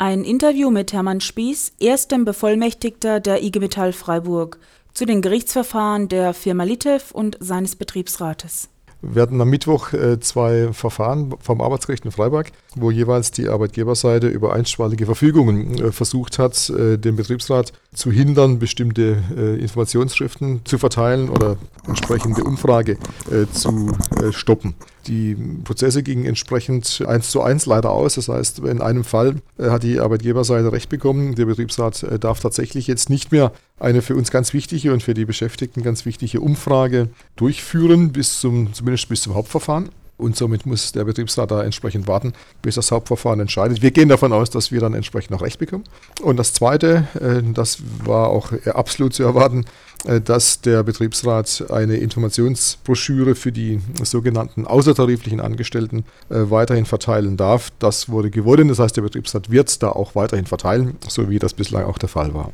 Ein Interview mit Hermann Spieß, erstem Bevollmächtigter der IG Metall Freiburg, zu den Gerichtsverfahren der Firma Litev und seines Betriebsrates. Wir hatten am Mittwoch äh, zwei Verfahren vom Arbeitsgericht in Freiburg, wo jeweils die Arbeitgeberseite über einstweilige Verfügungen äh, versucht hat, äh, den Betriebsrat zu hindern, bestimmte Informationsschriften zu verteilen oder entsprechende Umfrage zu stoppen. Die Prozesse gingen entsprechend eins zu eins leider aus. Das heißt, in einem Fall hat die Arbeitgeberseite Recht bekommen. Der Betriebsrat darf tatsächlich jetzt nicht mehr eine für uns ganz wichtige und für die Beschäftigten ganz wichtige Umfrage durchführen, bis zum, zumindest bis zum Hauptverfahren. Und somit muss der Betriebsrat da entsprechend warten, bis das Hauptverfahren entscheidet. Wir gehen davon aus, dass wir dann entsprechend noch Recht bekommen. Und das Zweite, äh, das war auch absolut zu erwarten, äh, dass der Betriebsrat eine Informationsbroschüre für die sogenannten außertariflichen Angestellten äh, weiterhin verteilen darf. Das wurde gewollt. Das heißt, der Betriebsrat wird da auch weiterhin verteilen, so wie das bislang auch der Fall war.